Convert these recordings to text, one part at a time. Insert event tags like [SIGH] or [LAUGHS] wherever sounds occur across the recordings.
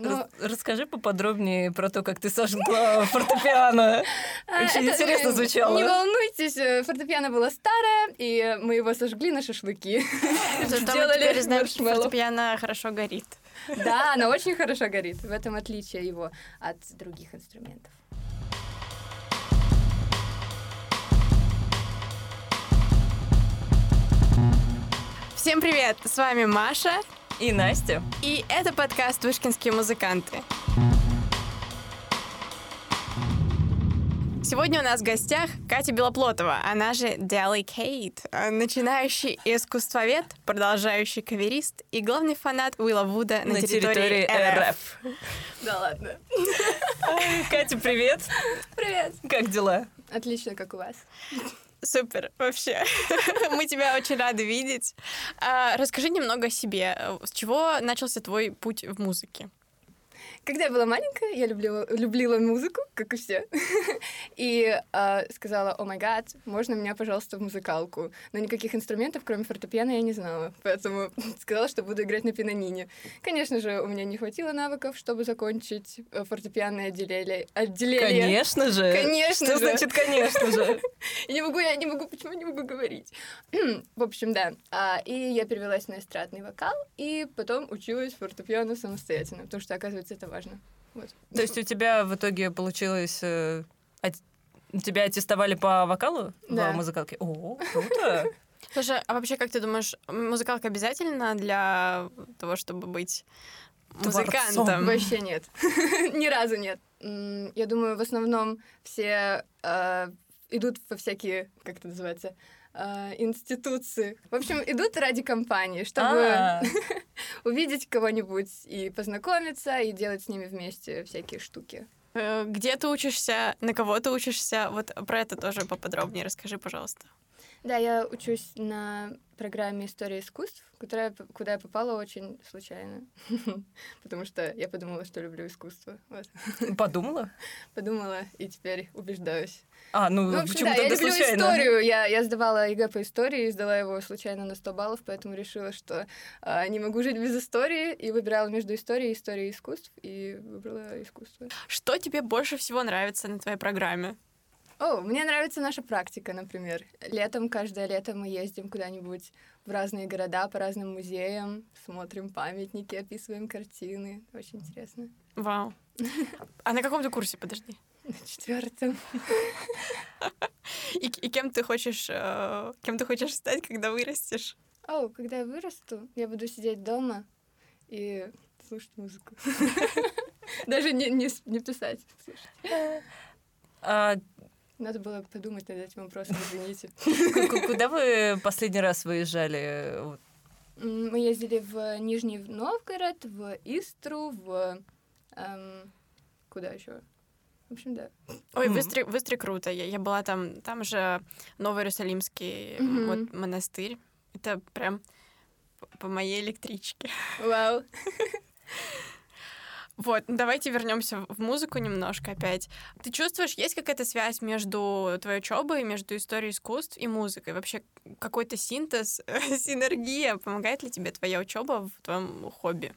Ну, Расскажи поподробнее про то, как ты сожгла [LAUGHS] фортепиано. а, Очень интересно э, звучало. Не волнуйтесь, э, фортепиано было старое, и мы его сожгли на шашлыки. Сделали фортепиано хорошо горит. Да, оно очень хорошо горит. В этом отличие его от других инструментов. Всем привет! С вами Маша, И Настя. и это подкаст «Вышкинские музыканты». Сегодня у нас в гостях Катя Белоплотова, она же э, начинающий искусствовед, продолжающий каверист и главный фанат Уилла Вуда на, территории, РФ. Да ладно. Катя, привет. Привет. Как дела? Отлично, как у вас. Супер, вообще. [LAUGHS] Мы тебя очень рады видеть. А, расскажи немного о себе. С чего начался твой путь в музыке? Когда я была маленькая, я любила, любила музыку, как и все. [LAUGHS] И а, сказала, о май гад, можно меня, пожалуйста, в музыкалку. Но никаких инструментов, кроме фортепиано, я не знала. Поэтому [LAUGHS] сказала, что буду играть на пианине. Конечно же, у меня не хватило навыков, чтобы закончить э, фортепианное отделение. отделение. Конечно же. Конечно Что же. значит конечно же? [LAUGHS] Я не могу, я не могу, почему я не могу говорить? [CLEARS THROAT] В общем, да. А, и я перевелась на эстрадный вокал, и потом училась фортепиано самостоятельно, потому что, оказывается, это важно. Вот. То есть у тебя в итоге получилось... э, ат- Тебя аттестовали по вокалу Да. в музыкалке? О, круто. Слушай, а вообще, как ты думаешь, музыкалка обязательна для того, чтобы быть музыкантом? Творцом. Вообще нет. [LAUGHS] Ни разу нет. Я думаю, в основном все э, идут во всякие, как это называется, э, институции. В общем, идут ради компании, чтобы А, [LAUGHS] увидеть кого-нибудь и познакомиться, и делать с ними вместе всякие штуки. Э, Где ты учишься, на кого ты учишься? Вот про это тоже поподробнее расскажи, пожалуйста. Да, я учусь на программе истории искусств, куда я, п- куда я попала очень случайно. [LAUGHS] Потому что я подумала, что люблю искусство. Вот. [LAUGHS] Подумала? Подумала, и теперь убеждаюсь. А, ну, Ну, почему да, я люблю случайно? историю. Я, я сдавала ЕГЭ по истории, сдала его случайно на 100 баллов, поэтому решила, что а, не могу жить без истории, и выбирала между историей и историей искусств, и выбрала искусство. Что тебе больше всего нравится на твоей программе? О, мне нравится наша практика, например. Летом, каждое лето мы ездим куда-нибудь в разные города, по разным музеям, смотрим памятники, описываем картины. Очень интересно. Вау. А на каком ты курсе, подожди? На четвертом. И, и кем ты хочешь, э, кем ты хочешь стать, когда вырастешь? О, когда я вырасту, я буду сидеть дома и слушать музыку. [LAUGHS] Даже не, не, не писать. слушать. А Надо было подумать над этим вопросом, извините. [LAUGHS] ку- ку- куда вы последний раз выезжали? Мы ездили в Нижний Новгород, в Истру, в... эм, куда еще? В общем, да. Ой, Истре круто. Я, я была там, там же Новый Иерусалимский вот, монастырь. Это прям по- по моей электричке. Вау. [LAUGHS] Вот, ну давайте вернемся в музыку немножко опять. Ты чувствуешь, есть какая-то связь между твоей учебой, между историей искусств и музыкой? Вообще какой-то синтез, [LAUGHS] синергия? Помогает ли тебе твоя учеба в твоем хобби?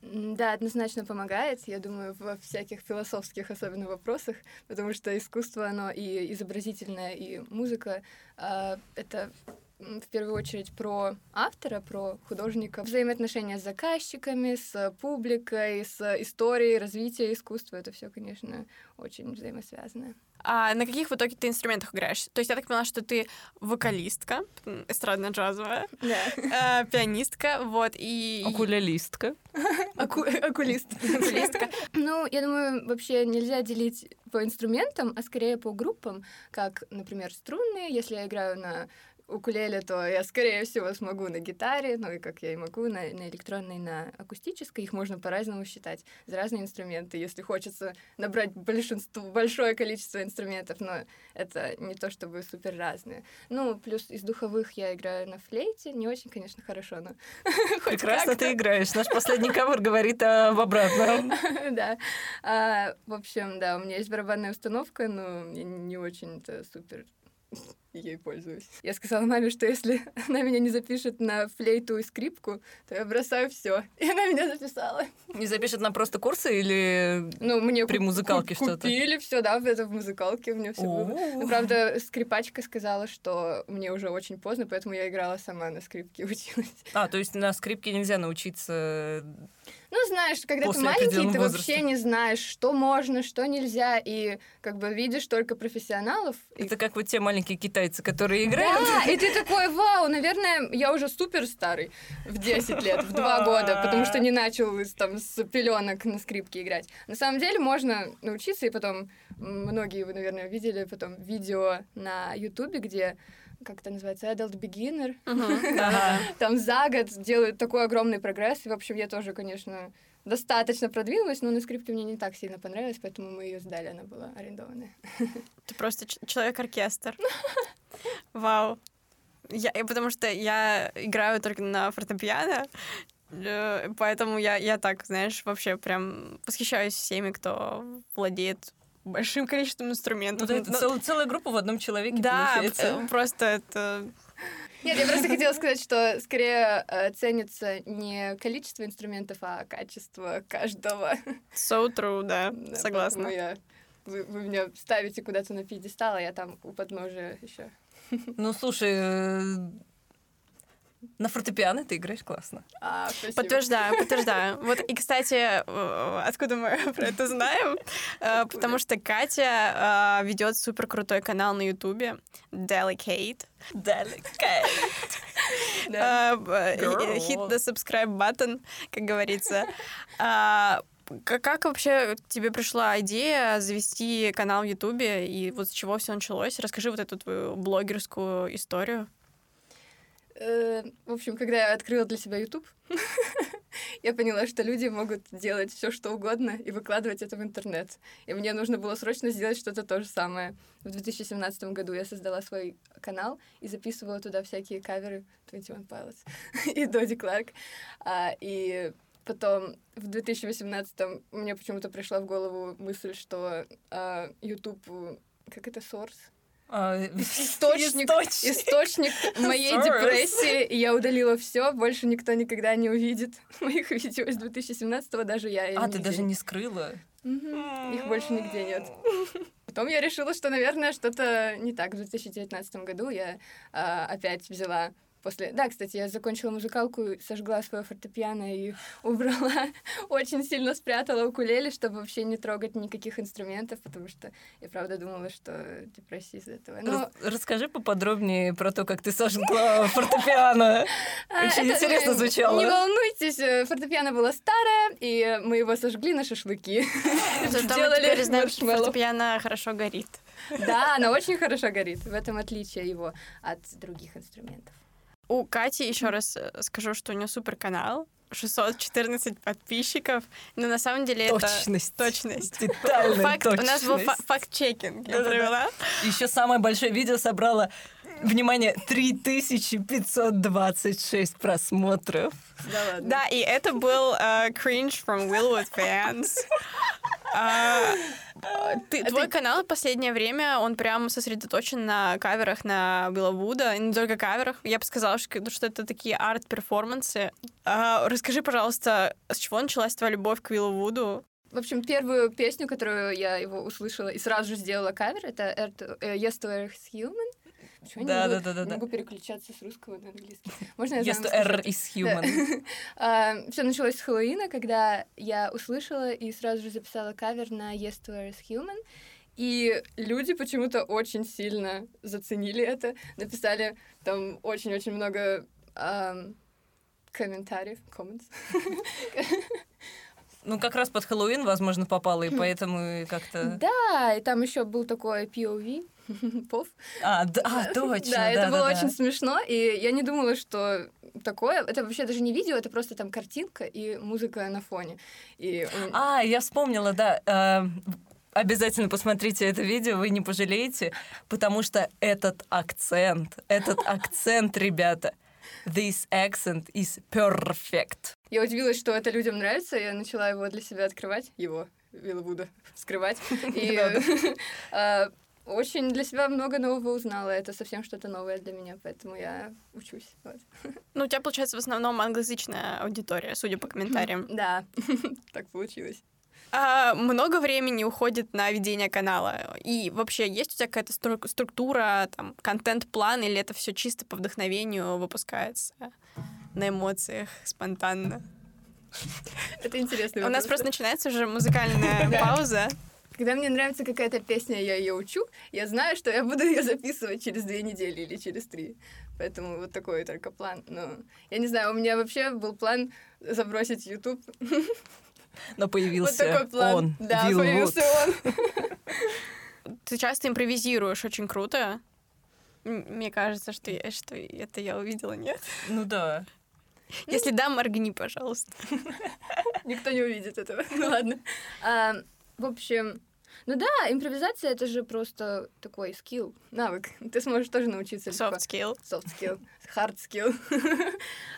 Да, однозначно помогает, я думаю, во всяких философских особенно вопросах, потому что искусство, оно и изобразительное, и музыка а, это в первую очередь про автора, про художника, взаимоотношения с заказчиками, с публикой, с историей развития искусства. Это все, конечно, очень взаимосвязано. А на каких в итоге ты инструментах играешь? То есть я так поняла, что ты вокалистка, эстрадно-джазовая, Да. э, пианистка, вот, и... Окулялистка. Аку- Окулист. окулистка. Ну, я думаю, вообще нельзя делить по инструментам, а скорее по группам, как, например, струнные. Если я играю на укулеле, то я, скорее всего, смогу на гитаре, ну и как я и могу, на, на электронной, на акустической. Их можно по-разному считать за разные инструменты. Если хочется набрать большинство, большое количество инструментов, но это не то чтобы супер разные. Ну, плюс из духовых я играю на флейте. Не очень, конечно, хорошо, но [LAUGHS] Прекрасно ты играешь. Наш последний кавер говорит об обратном. [LAUGHS] Да. А, в общем, да, у меня есть барабанная установка, но не очень-то супер и ей пользуюсь. Я сказала маме, что если [LAUGHS] она меня не запишет на флейту и скрипку, то я бросаю все. И она меня записала. Не запишет на просто курсы или Ну, мне при музыкалке ку- что-то? Купили все, да, это в музыкалке у меня все было. О. Ну, правда, скрипачка сказала, что мне уже очень поздно, поэтому я играла сама на скрипке и [LAUGHS] училась. А, то есть на скрипке нельзя научиться. Ну, знаешь, когда После ты маленький, ты возраста. вообще не знаешь, что можно, что нельзя, и как бы видишь только профессионалов. и Это как вот те маленькие китайцы, которые играют. Да, и ты такой, вау, наверное, я уже супер старый в 10 лет, в 2 года, потому что не начал там, с пеленок на скрипке играть. На самом деле можно научиться, и потом многие вы, наверное, видели потом видео на Ютубе, где как это называется, Adult Beginner, Ага. [LAUGHS] там за год делают такой огромный прогресс, и, в общем, я тоже, конечно, достаточно продвинулась, но на скрипке мне не так сильно понравилось, поэтому мы ее сдали, она была арендованная. [LAUGHS] Ты просто ч- человек-оркестр. Вау. Я, и потому что я играю только на фортепиано, э, поэтому я, я так, знаешь, вообще прям восхищаюсь всеми, кто владеет большим [LAUGHS] количеством Ну, инструментов. да, это Ну, цел- целая группа в одном человеке да, получается. э, просто это... Нет, я просто хотела сказать, что скорее э, ценится не количество инструментов, а качество каждого. So true, да, согласна. я- Вы, вы меня ставите куда-то на пьедестал, а я там у подножия еще. Ну, слушай, э, на фортепиано ты играешь классно. А, спасибо. Подтверждаю, подтверждаю. Вот, и, кстати, э, откуда мы [LAUGHS] про это знаем? [LAUGHS] Э, Потому что Катя ведет супер крутой канал на Ютубе Delicate. [LAUGHS] Э, Girl. Hit the subscribe button, как говорится. А, Как вообще к тебе пришла идея завести канал в Ютубе, и вот с чего все началось? Расскажи вот эту твою блогерскую историю. Э, В общем, когда я открыла для себя YouTube, [LAUGHS] я поняла, что люди могут делать все, что угодно и выкладывать это в интернет. И мне нужно было срочно сделать что-то то же самое. В 2017 году я создала свой канал и записывала туда всякие каверы 21 Pilots [LAUGHS] и Доди Кларк. А, И потом в 2018 мне почему-то пришла в голову мысль, что а, YouTube, как это, source? А, [LAUGHS] источник, источник. источник [LAUGHS] моей Source. депрессии, и я удалила все, больше никто никогда не увидит [LAUGHS] моих видео из 2017-го, даже я. А, ты даже не- скрыла? Мгм. Их больше нигде нет. Потом я решила, что, наверное, что-то не так. В 2019 году я а, опять взяла после... Да, кстати, я закончила музыкалку, сожгла свое фортепиано и [LAUGHS] убрала, очень сильно спрятала укулеле, чтобы вообще не трогать никаких инструментов, потому что я правда думала, что депрессия из этого. Но Рас- Расскажи поподробнее про то, как ты сожгла [LAUGHS] фортепиано. А, Очень интересно э, звучало. Не волнуйтесь, э, фортепиано было старое, и мы его сожгли на шашлыки. [LAUGHS] Сделали фортепиано хорошо горит. Да, она очень хорошо горит. В этом отличие его от других инструментов. У Кати, еще раз э, скажу, что у нее супер канал. 614 подписчиков. Но на самом деле это Точность. точность. Детальная Факт, у нас был точность. фа- факт-чекинг, я провела. Еще самое большое видео собрало, внимание, 3526 просмотров. Да ладно. Да, и это был э, cringe from Willwood fans. А, ты- твой канал в последнее время, он прям сосредоточен на каверах на Вилловуда, и не только каверах. Я бы сказала, что, что это такие арт-перформансы. А, расскажи, пожалуйста, с чего началась твоя любовь к Вилловуду? В общем, первую песню, которую я его услышала и сразу же сделала кавер, это э, Yes to Earth Human. Почему я не могу- Да-да-да-да-да. не могу переключаться с русского на английский? Можно я Yes? R is human. [LAUGHS] Все началось с Хэллоуина, когда я услышала и сразу же записала кавер на Yes to Earth Human. И люди почему-то очень сильно заценили это, написали там очень-очень много ам, комментариев, comments. [LAUGHS] Ну, как раз под Хэллоуин, возможно, попало, и поэтому и как-то... Да, и там еще был такой POV, [LAUGHS] пов. А, да, а, [LAUGHS] точно, Да, это было да-да-да. очень смешно, и я не думала, что такое. Это вообще даже не видео, это просто там картинка и музыка на фоне. И А, я вспомнила, да. э, Обязательно посмотрите это видео, вы не пожалеете, потому что этот акцент, этот [LAUGHS] акцент, ребята, this accent is perfect. Я удивилась, что это людям нравится, я начала его для себя открывать, его, Виллвуда, скрывать. [LAUGHS] И э, [LAUGHS] очень для себя много нового узнала. Это совсем что-то новое для меня, поэтому я учусь. Вот. [LAUGHS] Ну, у тебя, получается, в основном англоязычная аудитория, судя по комментариям. Да, так получилось. А много времени уходит на ведение канала? И вообще, есть у тебя какая-то стру- структура, там, контент-план, или это все чисто по вдохновению выпускается на эмоциях, спонтанно? Это интересно. У нас просто начинается уже музыкальная [LAUGHS] пауза. Когда мне нравится какая-то песня, я ее учу, я знаю, что я буду ее записывать через две недели или через три. Поэтому вот такой только план. Но я не знаю, у меня вообще был план забросить YouTube. [LAUGHS] Но Вот появился такой план. он, да, Вилл появился Вуд. он. [LAUGHS] Ты часто импровизируешь, очень круто. Мне кажется, что, я- что это я увидела, нет? Ну да. [LAUGHS] Если да, моргни, пожалуйста. [LAUGHS] Никто не увидит этого. Ну ладно. А, в общем, ну да, импровизация это же просто такой скилл, навык. Ты сможешь тоже научиться легко. Soft skill. soft skill, hard skill.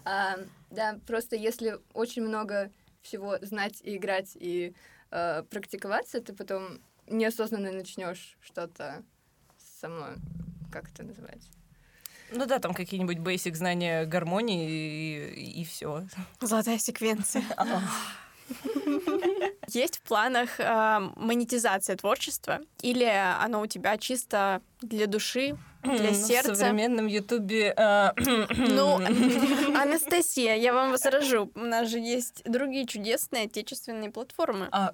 А, да, просто если очень много всего знать и играть и э, практиковаться, ты потом неосознанно начнешь что-то само, как это называется? Ну да, там какие-нибудь basic знания гармонии и, и все. Золотая секвенция. [LAUGHS] [LAUGHS] Есть в планах э, монетизация творчества? Или оно у тебя чисто для души, для В сердца? современном ютубе... а, [CLEARS THROAT] Ну, [CLEARS THROAT] Анастасия, я вам возражу. У нас же есть другие чудесные отечественные платформы. а,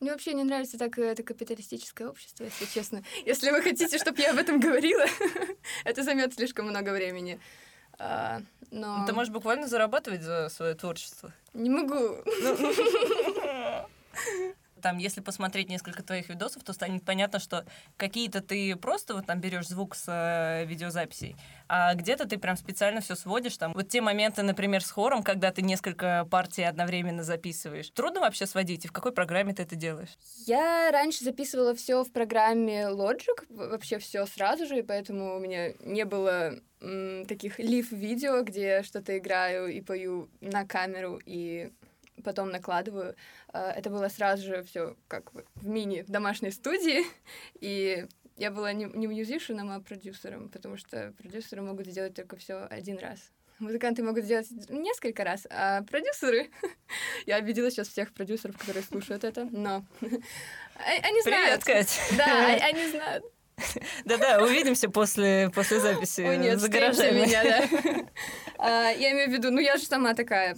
Мне вообще не нравится так это капиталистическое общество, если честно. Если вы хотите, чтобы я об этом говорила, [LAUGHS] это займет слишком много времени. А, но ну, Ты можешь буквально зарабатывать за свое творчество. не могу. [LAUGHS] Там, если посмотреть несколько твоих видосов, то станет понятно, что какие-то ты просто вот там берешь звук с э, видеозаписей, а где-то ты прям специально все сводишь. Там вот те моменты, например, с хором, когда ты несколько партий одновременно записываешь. Трудно вообще сводить? И в какой программе ты это делаешь? Я раньше записывала все в программе Logic, вообще все сразу же, и поэтому у меня не было таких лив-видео, где я что-то играю и пою на камеру и потом накладываю. А, Это было сразу же все как в мини в домашней студии, [LAUGHS] и я была не, не мьюзишеном, а продюсером, потому что продюсеры могут сделать только все один раз. Музыканты могут сделать несколько раз, а продюсеры... [LAUGHS] Я обидела сейчас всех продюсеров, которые слушают это, но... а- [LAUGHS] Они знают. Привет, Кать! Да, а- они знают. [LAUGHS] Да-да, увидимся после, после записи Ой, нет, за гаражами. меня, да. [LAUGHS] А, Я имею в виду, ну я же сама такая.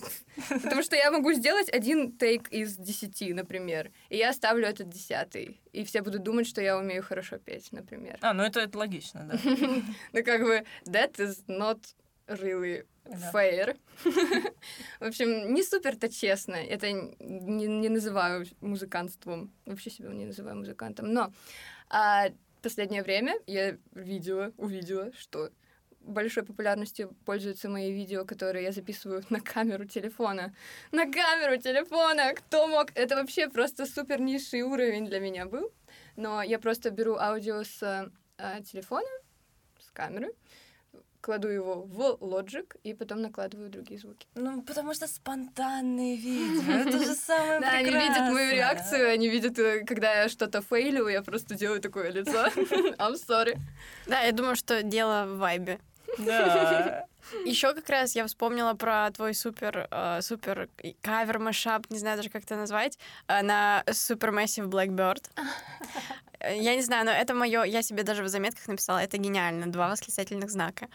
Потому что я могу сделать один тейк из десяти, например, и я ставлю этот десятый. И все будут думать, что я умею хорошо петь, например. А, ну это, это логично, да. [LAUGHS] Ну как бы, that is not really Да. fair. В общем, не супер-то честно. Это не, не называю музыкантством. Вообще себя не называю музыкантом. Но а, последнее время я видела, увидела, что большой популярностью пользуются мои видео, которые я записываю [LAUGHS] на камеру телефона. На камеру телефона! Кто мог? Это вообще просто супер низший уровень для меня был. Но я просто беру аудио с а, телефона, с камеры, кладу его в Logic и потом накладываю другие звуки. Ну, потому что спонтанные видео, это же [LAUGHS] самое Да, они видят мою реакцию, они видят, э, когда я что-то фейлю, я просто делаю такое лицо. [LAUGHS] I'm sorry. Да, я думаю, что дело в вайбе. Да. Еще как раз я вспомнила про твой супер, э, супер кавер машап, не знаю даже как это назвать, э, на Supermassive Blackbird. Э, [LAUGHS] Я не знаю, но это мое, я себе даже в заметках написала, это гениально, два восклицательных знака.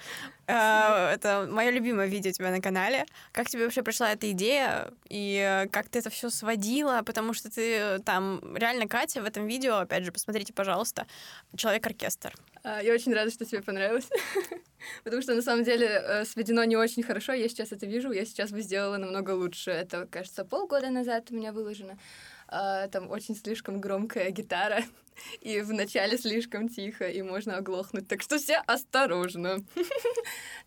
Э, Это мое любимое видео у тебя на канале. Как тебе вообще пришла эта идея и э, как ты это все сводила? Потому что ты э, там реально Катя в этом видео, опять же, посмотрите, пожалуйста, человек-оркестр. Я очень рада, что тебе понравилось. [LAUGHS] Потому что на самом деле сведено не очень хорошо. Я сейчас это вижу, я сейчас бы сделала намного лучше. Это, кажется, полгода назад у меня выложено. А, Там очень слишком громкая гитара, [LAUGHS] и вначале слишком тихо, и можно оглохнуть. Так что все осторожно. [LAUGHS]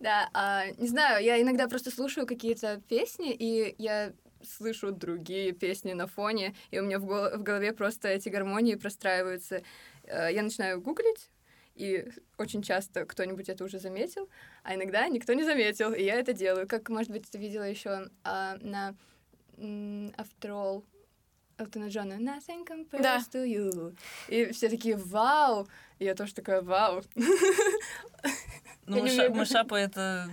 Да, а, не знаю, я иногда просто слушаю какие-то песни, и я слышу другие песни на фоне, и у меня в в голове просто эти гармонии простраиваются. Э, Я начинаю гуглить, и очень часто кто-нибудь это уже заметил, а иногда никто не заметил, и я это делаю. Как, может быть, ты видела еще на м, After All Элтона Джона «Nothing compares Да. to you». И все такие «Вау!» И я тоже такая «Вау!» [LAUGHS] Ну, мыша- мышапа это,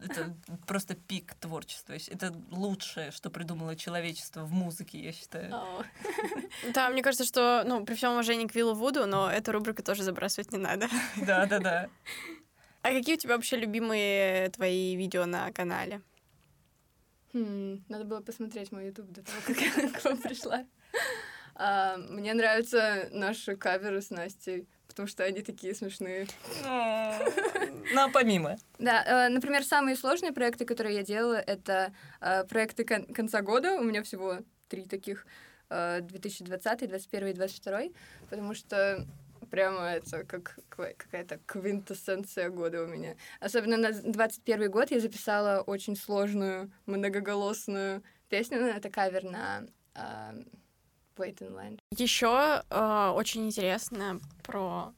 это просто пик творчества. Это лучшее, что придумало человечество в музыке, я считаю. О. [LAUGHS] Да, мне кажется, что, ну, при всем уважении к Виллу Вуду, но эту рубрику тоже забрасывать не надо. [LAUGHS] Да, да, да. [LAUGHS] А какие у тебя вообще любимые твои видео на канале? Хм, надо было посмотреть мой YouTube до того, как я к вам пришла. А, мне нравятся наши каверы с Настей, потому что они такие смешные. Ну, а помимо. Да, э, например, самые сложные проекты, которые я делала, это э, проекты кон- конца года. У меня всего три таких. э, 2020, 2021 и 2022. Потому что прямо это как какая-то квинтэссенция года у меня. Особенно на 21 год я записала очень сложную, многоголосную песню. Ну, это кавер на э, Wait in Line. Еще э, очень интересно про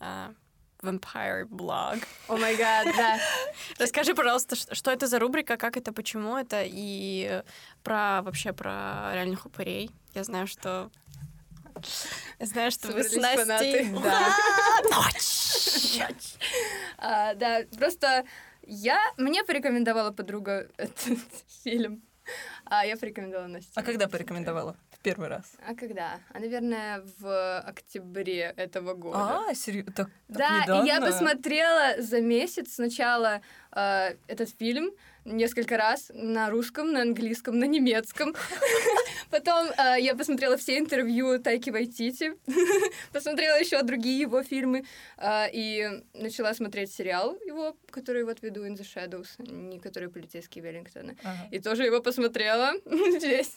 э, Vampire Blog. О май гад, да. [LAUGHS] Расскажи, пожалуйста, что это за рубрика, как это, почему это, и про вообще про реальных упырей. Я знаю, что я знаю, что вы с Настей... [LAUGHS] Да. [LAUGHS] А, да, просто я... Мне порекомендовала подруга этот фильм, а я порекомендовала Насте. А когда порекомендовала? Первый раз. А когда? А, наверное, в октябре этого года. А, серьезно? Так, так Да, и я посмотрела за месяц сначала э, этот фильм несколько раз на русском, на английском, на немецком. [LAUGHS] Потом э, я посмотрела все интервью Тайки Вайтити, [LAUGHS] посмотрела еще другие его фильмы э, и начала смотреть сериал его, который вот веду In the Shadows, не который полицейский Веллингтона. Ага. И тоже его посмотрела [LAUGHS] весь.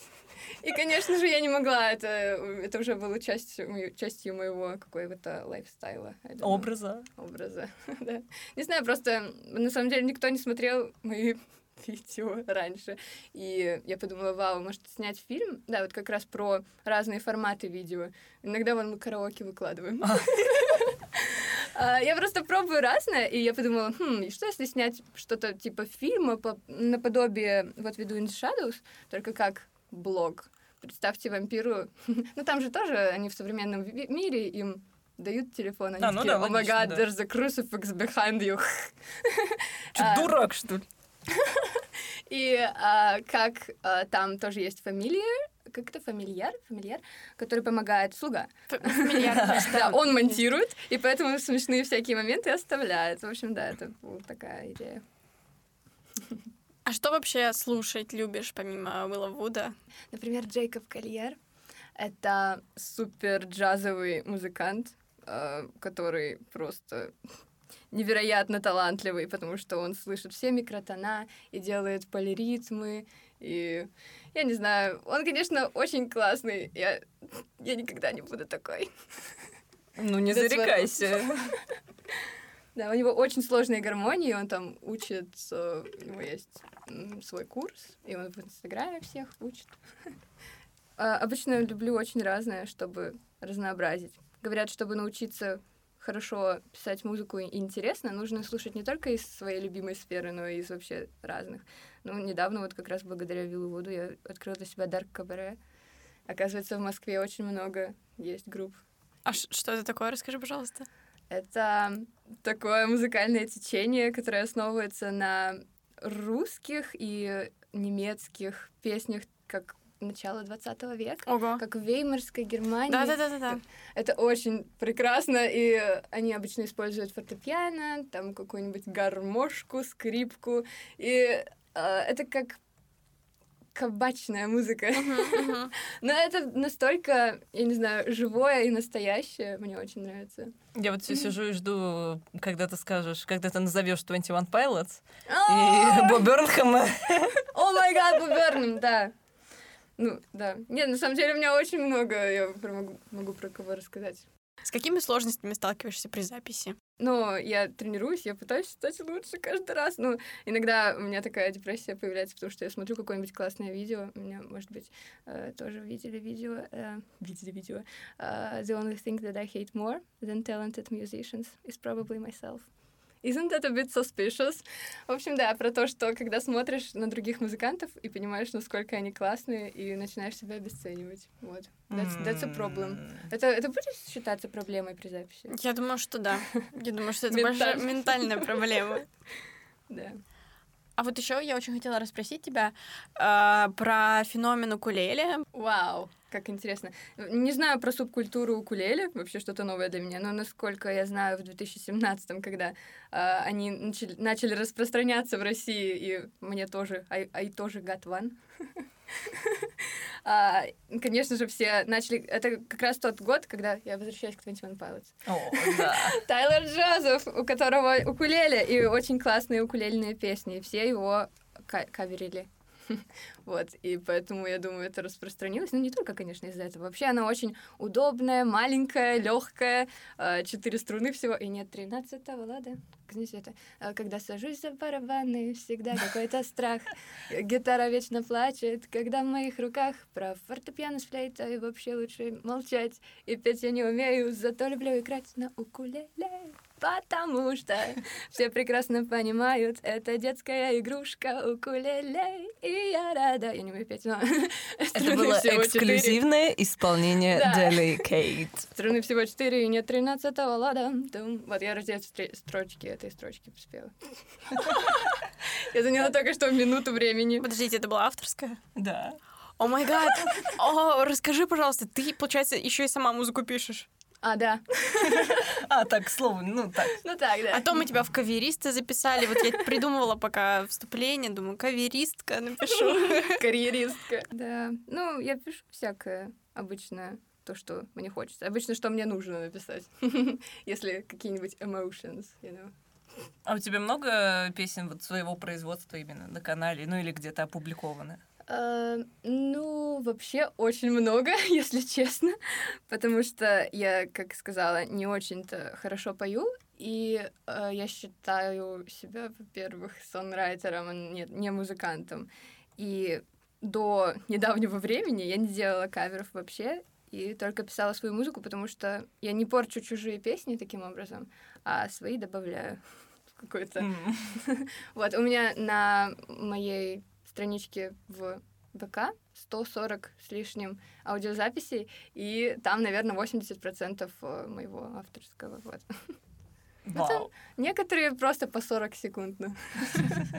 И, конечно же, я не могла. Это, это уже было частью, моей- частью моего какого-то лайфстайла. Образа. образа. [LAUGHS] да. Не знаю, просто на самом деле никто не смотрел мои [LAUGHS] видео раньше. И я подумала, вау, может снять фильм? Да, вот как раз про разные форматы видео. Иногда вон мы караоке выкладываем. А, [LAUGHS] Я просто пробую разное, и я подумала, хм, и что если снять что-то типа фильма по- наподобие вот веду In Shadows, только как блог. Представьте вампиру. [LAUGHS] ну там же тоже они в современном мире им дают телефон, они А, ну такие, да, oh my логично, god, да. there's a crucifix behind you. [LAUGHS] Чё, А. дурак, что ли? [LAUGHS] И а, как а, там тоже есть фамилия, как это, фамильяр, фамильяр, который помогает, слуга. Фамильяр, Да, он монтирует, и поэтому смешные всякие моменты оставляет. В общем, да, это вот такая идея. А что вообще слушать любишь, помимо Уилла Вуда? Например, Джейкоб Кольер — это супер джазовый музыкант, э, который просто невероятно талантливый, потому что он слышит все микротона и делает полиритмы, и я не знаю, он, конечно, очень классный, я, я никогда не буду такой. Ну, не That's зарекайся. Да, у него очень сложные гармонии, он там учит, э, у него есть свой курс, и он в Инстаграме всех учит. [LAUGHS] А, Обычно люблю очень разное, чтобы разнообразить. Говорят, чтобы научиться хорошо писать музыку и интересно, нужно слушать не только из своей любимой сферы, но и из вообще разных. Ну, недавно вот как раз благодаря Виллу Вуду я открыла для себя Дарк Кабаре. Оказывается, в Москве очень много есть групп А что это такое? Расскажи, пожалуйста. Это такое музыкальное течение, которое основывается на русских и немецких песнях, как начало 20 века, Ого. как в Веймарской Германии. Да-да-да-да. Это очень прекрасно, и они обычно используют фортепиано, там какую-нибудь гармошку, скрипку, и э, это как кабачная музыка. [LAUGHS] Но это настолько, я не знаю, живое и настоящее. Мне очень нравится. Я вот все сижу и жду, когда ты скажешь, когда ты назовешь 21 Pilots О, и [LAUGHS] Боб Бёрнхэма. [LAUGHS] О май гад, Буберном, да. Ну, да. Нет, на самом деле у меня очень много, я могу про кого рассказать. С какими сложностями сталкиваешься при записи? Но я тренируюсь, я пытаюсь стать лучше каждый раз. Ну, иногда у меня такая депрессия появляется, потому что я смотрю какое-нибудь классное видео. У меня, может быть, э, тоже видели видео. э, видели видео. э, The only thing that I hate more than talented musicians is probably myself. Isn't that a bit suspicious? В общем, да, про то, что когда смотришь на других музыкантов и понимаешь, насколько они классные, и начинаешь себя обесценивать. Вот. That's, that's a problem. Это, это будет считаться проблемой при записи? Я думаю, что да. Я думаю, что это [LAUGHS] большая ментальная проблема. [LAUGHS] Да. А вот еще я очень хотела расспросить тебя э, про феномен укулеле. Вау, как интересно. Не знаю про субкультуру укулеле, вообще что-то новое для меня, но насколько я знаю, в 2017 когда а, они начали, начали распространяться в России, и мне тоже, I, I тоже got [LAUGHS] one. [LAUGHS] А, Конечно же, все начали... Это как раз тот год, когда я возвращаюсь к 21 Pilots. О, да. [LAUGHS] Тайлер Джозеф, у которого укулеле и очень классные укулельные песни, все его ка- каверили. [LAUGHS] Вот, и поэтому, я думаю, это распространилось. Ну, не только, конечно, из-за этого. Вообще она очень удобная, маленькая, легкая, четыре струны всего, и нет 13-го, ладно? Как здесь это? А, Когда сажусь за барабаны, всегда какой-то страх. Гитара вечно плачет, когда в моих руках про фортепиано с флейтой вообще лучше молчать. И петь я не умею, зато люблю играть на укулеле. Потому что все прекрасно понимают, это детская игрушка укулеле, и я рада. Я не умею петь, но [LAUGHS] Это было эксклюзивное исполнение. Дели [LAUGHS] Кейт. Струны всего четыре, и нет тринадцатого лада. Вот я раздел стр- строчки этой строчки спела. [LAUGHS] Я заняла только что минуту времени. Подождите, это была авторская? Да. О май гад! О, расскажи, пожалуйста, ты, получается, еще и сама музыку пишешь. А, да. [LAUGHS] А, так, к слову, ну так. Ну так, да. А то мы тебя в каверисты записали. Вот я придумывала пока вступление, думаю, каверистка напишу. [LAUGHS] Карьеристка. Да. Ну, я пишу всякое обычно то, что мне хочется. Обычно, что мне нужно написать. [LAUGHS] Если какие-нибудь emotions, you know. А у тебя много песен вот своего производства именно на канале, ну или где-то опубликованы? Э, Ну, вообще очень много, [LAUGHS] если честно, потому что я, как сказала, не очень-то хорошо пою, и э, я считаю себя, во-первых, сонрайтером, а не, не музыкантом. И до недавнего времени я не делала каверов вообще, и только писала свою музыку, потому что я не порчу чужие песни таким образом, а свои добавляю [LAUGHS] какой-то М. [LAUGHS] вот, у меня на моей страничке в ВК 140 с лишним аудиозаписей, и там, наверное, 80% э, моего авторского. Вот. [LAUGHS] Вау. Некоторые просто по 40 секунд. ну. [LAUGHS]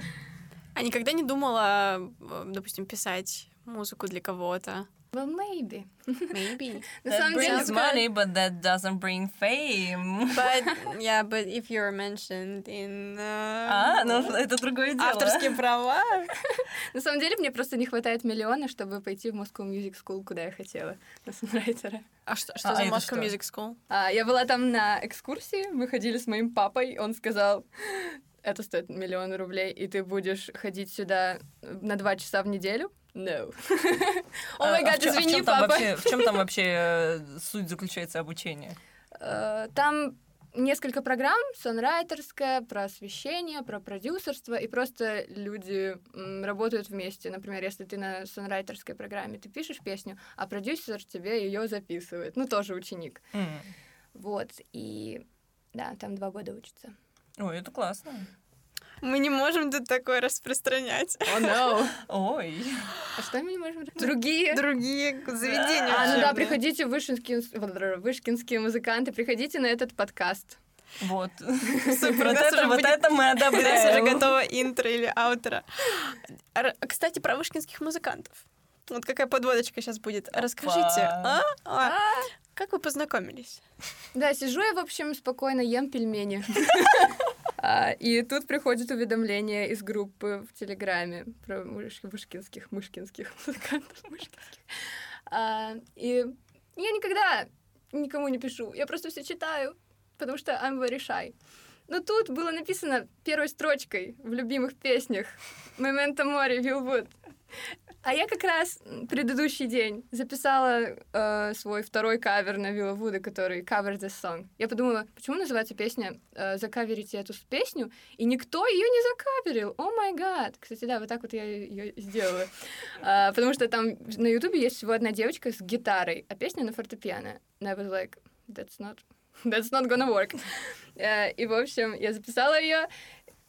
А никогда не думала, э, допустим, писать музыку для кого-то? Well, maybe. Maybe. На [LAUGHS] That деле, brings сказать- money, but that doesn't bring fame. But, [LAUGHS] yeah, but if you're mentioned in... uh, А, ну это другое дело. Авторские права. [LAUGHS] на самом деле мне просто не хватает миллиона, чтобы пойти в Moscow Music School, куда я хотела, на сонрайтера. А что, что А за Moscow что? Music School? А, я была там на экскурсии, мы ходили с моим папой, он сказал, это стоит миллион рублей, и ты будешь ходить сюда на два часа в неделю? No. [LAUGHS] О А- май а гад, а извини, папа. В чем там [LAUGHS] вообще э, суть заключается обучения? Э, Там несколько программ, сонрайтерская, про освещение, про продюсерство, и просто люди м, работают вместе. Например, если ты на сонрайтерской программе, ты пишешь песню, а продюсер тебе ее записывает. Ну, тоже ученик. М. Вот, и да, там два года учатся. Ой, это классно. Мы не можем тут такое распространять. О, no. Ой. А что мы не можем... Другие. Другие заведения. А, ну да, приходите, вышинские, вышкинские музыканты, приходите на этот подкаст. Вот. Супер, уже вот будет- это мы У нас уже одобряем. готово интро или аутро. Кстати, про вышкинских музыкантов. Вот какая подводочка сейчас будет. Расскажите, а? А, как вы познакомились? Да, сижу я, в общем, спокойно ем пельмени. [LAUGHS] А, И тут приходит уведомление из группы в Телеграме про мыш- вышкинских, мышкинских [LAUGHS] музыкантов, мышкинских. А, И я никогда никому не пишу, я просто все читаю, потому что I'm very shy. Но тут было написано первой строчкой в любимых песнях «Memento Mori», Вилвуд. А я как раз предыдущий день записала э, свой второй кавер на Вилла Вуда, который Cover This Song. Я подумала, почему называется песня э, «Закаверите эту песню», и никто ее не закаверил. О май гад! Кстати, да, вот так вот я ее сделала. А, потому что там на Ютубе есть всего одна девочка с гитарой, а песня на фортепиано. And I was like, that's not [LAUGHS] That's not gonna work. Э, И, в общем, я записала ее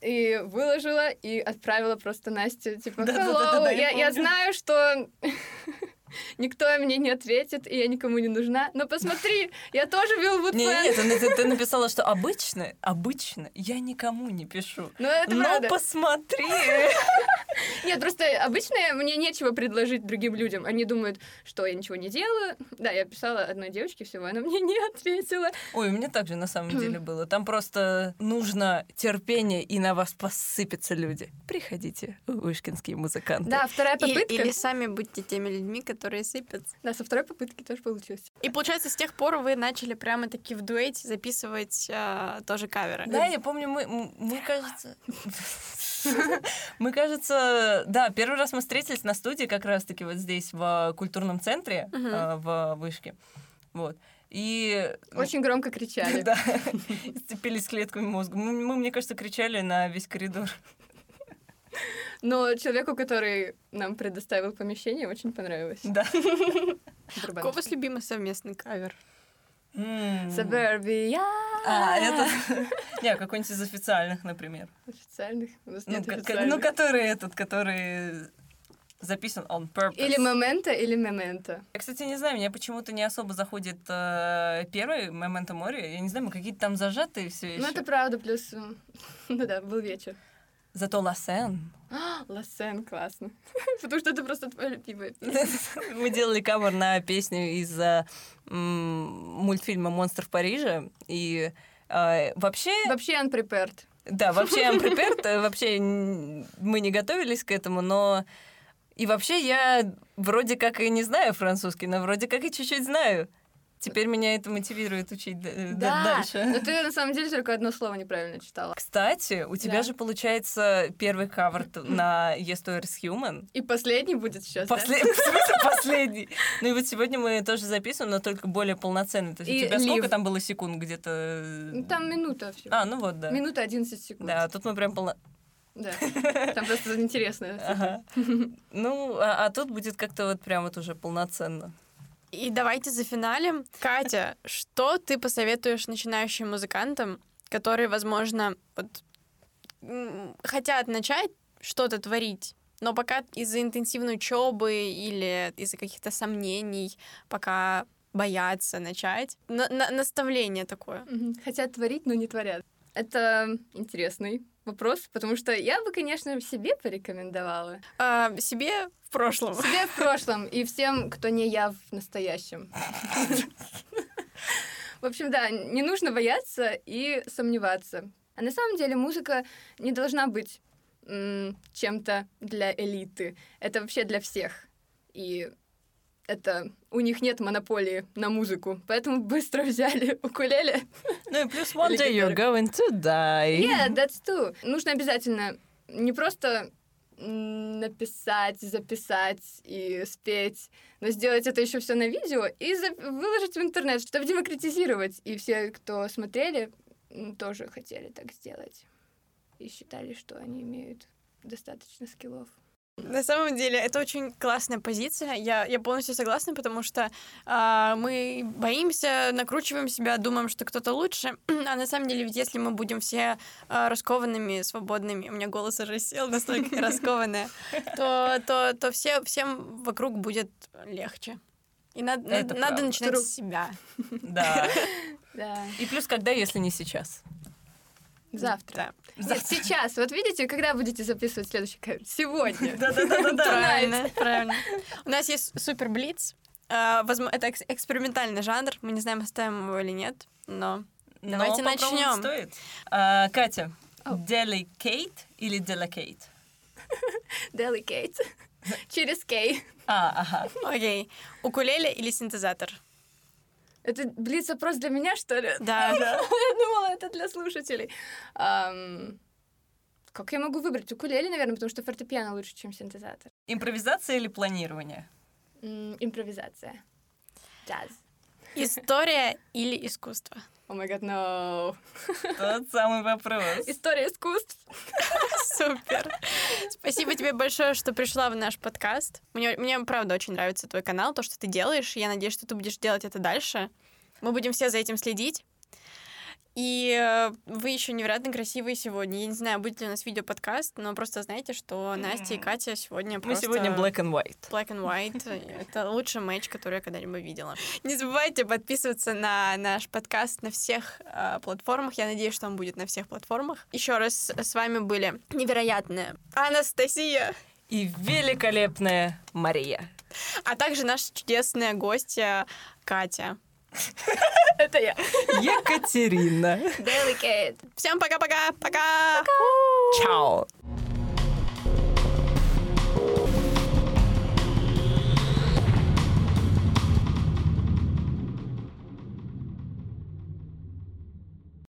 и выложила, и отправила просто Насте, типа, hello, я я, знаю, что [LAUGHS] никто мне не ответит, и я никому не нужна, но посмотри, я тоже Вилвуд Не, фэн. нет, ты, [LAUGHS] написала, что обычно, обычно я никому не пишу. Ну, это Но правда. посмотри. [LAUGHS] [LAUGHS] Нет, просто обычно мне нечего предложить другим людям. Они думают, что я ничего не делаю. Да, я писала одной девочке всего, она мне [LAUGHS] не ответила. Ой, у меня так же на самом деле [CLEARS THROAT] было. Там просто нужно терпение, и на вас посыпятся люди. Приходите, вышкинские музыканты. Да, вторая попытка. или сами будьте теми людьми, которые сыпятся. Да, со второй попытки тоже получилось. И получается, с тех пор вы начали прямо таки в дуэте записывать а, тоже каверы. Да, я помню, мы, мы кажется... [LAUGHS] Мы, кажется, да, первый раз мы встретились на студии как раз-таки вот здесь, в культурном центре, э, в Вышке. Вот. И... Очень громко кричали. [LAUGHS] Да, сцепились с клетками мозга. Мы, мне кажется, кричали на весь коридор. Но человеку, который нам предоставил помещение, очень понравилось. Да. [LAUGHS] Какой у вас любимый совместный кавер? Suburbia. А, это... [LAUGHS] Не, какой-нибудь из официальных, например. Официальных. Ну, ну, который этот, который записан on purpose. Или момента, или мемента. Я, кстати, не знаю, меня почему-то не особо заходит э, первый Memento Mori. Я не знаю, мы какие-то там зажатые все еще. Ну, это правда, плюс... Ну [LAUGHS] да, был вечер. Зато Лассен. [GASPS] Лассен, классно. [LAUGHS] Потому что это просто твоя любимая [LAUGHS] Мы делали кавер на песню из э, мультфильма «Монстр в Париже». И э, вообще... Вообще unprepared. Да, вообще [LAUGHS] I'm prepared, э, вообще мы не готовились к этому, но... И вообще я вроде как и не знаю французский, но вроде как и чуть-чуть знаю. Теперь меня это мотивирует учить э, д- но дальше. ты на самом деле только одно слово неправильно читала. Кстати, у тебя Да. же получается первый кавер на Yes to Earth Human. И последний будет сейчас, да? [LAUGHS] В смысле последний? Ну и вот сегодня мы тоже записываем, но только более полноценный. То есть И у тебя сколько лив. там было секунд где-то? Ну, Там минута всего. А, ну вот, да. Минута 11 секунд. Да, тут мы прям полно... Да. Там просто интересно. Ага. Ну, а, а тут будет как-то вот прям вот уже полноценно. И давайте за финалем. Катя, что ты посоветуешь начинающим музыкантам, которые, возможно, вот, хотят начать что-то творить, но пока из-за интенсивной учебы или из-за каких-то сомнений, пока боятся начать. На- на- наставление такое. Хотят творить, но не творят. Это интересный вопрос, потому что я бы, конечно, себе порекомендовала. А, себе в прошлом. Себе в прошлом и всем, кто не я в настоящем. В общем, да, не нужно бояться и сомневаться. А на самом деле музыка не должна быть чем-то для элиты. Это вообще для всех. И это у них нет монополии на музыку, поэтому быстро взяли укулеле. Ну и плюс one day you're going to die. Yeah, that's too. Нужно обязательно не просто написать, записать и спеть, но сделать это еще все на видео и выложить в интернет, чтобы демократизировать. И все, кто смотрели, тоже хотели так сделать. И считали, что они имеют достаточно скиллов. На самом деле, это очень классная позиция. Я, я полностью согласна, потому что а, мы боимся, накручиваем себя, думаем, что кто-то лучше. [CLEARS THROAT] А на самом деле, ведь если мы будем все а, раскованными, свободными, у меня голос уже сел настолько [LAUGHS] раскованная, то, то, то все, всем вокруг будет легче. И Это надо, надо правда. начинать с себя. Да. [LAUGHS] Да. И плюс когда, если не сейчас? Завтра. Да. Нет, сейчас. Вот видите, когда будете записывать следующий кавер? Сегодня. Да-да-да-да. [LAUGHS] Правильно, правильно. У нас есть супер блиц. А, это экс- экспериментальный жанр. Мы не знаем, оставим его или нет, но Давайте начнем. стоит. А, Катя, delicate или delicate? [LAUGHS] Delicate. Через Кей. А, ага. окей. Укулеле или синтезатор? Это блиц вопрос для меня, что ли? [LAUGHS] Да. Я думала, это для слушателей. Как я могу выбрать? Укулеле, наверное, потому что фортепиано лучше, чем синтезатор. Импровизация или планирование? Импровизация. Джаз. История или искусство? О май гад, no. Тот самый вопрос. История искусств. [LAUGHS] Супер. Спасибо тебе большое, что пришла в наш подкаст. Мне, мне правда очень нравится твой канал, то, что ты делаешь. Я надеюсь, что ты будешь делать это дальше. Мы будем все за этим следить. И э, вы еще невероятно красивые сегодня. Я не знаю, будет ли у нас видео-подкаст, но просто знаете, что Настя и Катя сегодня Мы просто... сегодня black and white. Black and white. [LAUGHS] Это лучший матч, который я когда-либо видела. Не забывайте подписываться на наш подкаст на всех э, платформах. Я надеюсь, что он будет на всех платформах. Еще раз с вами были невероятная Анастасия, И великолепная Мария. а также наша чудесная гостья Катя. Это я. Екатерина. Delicate. Всем пока-пока! Пока! Чао.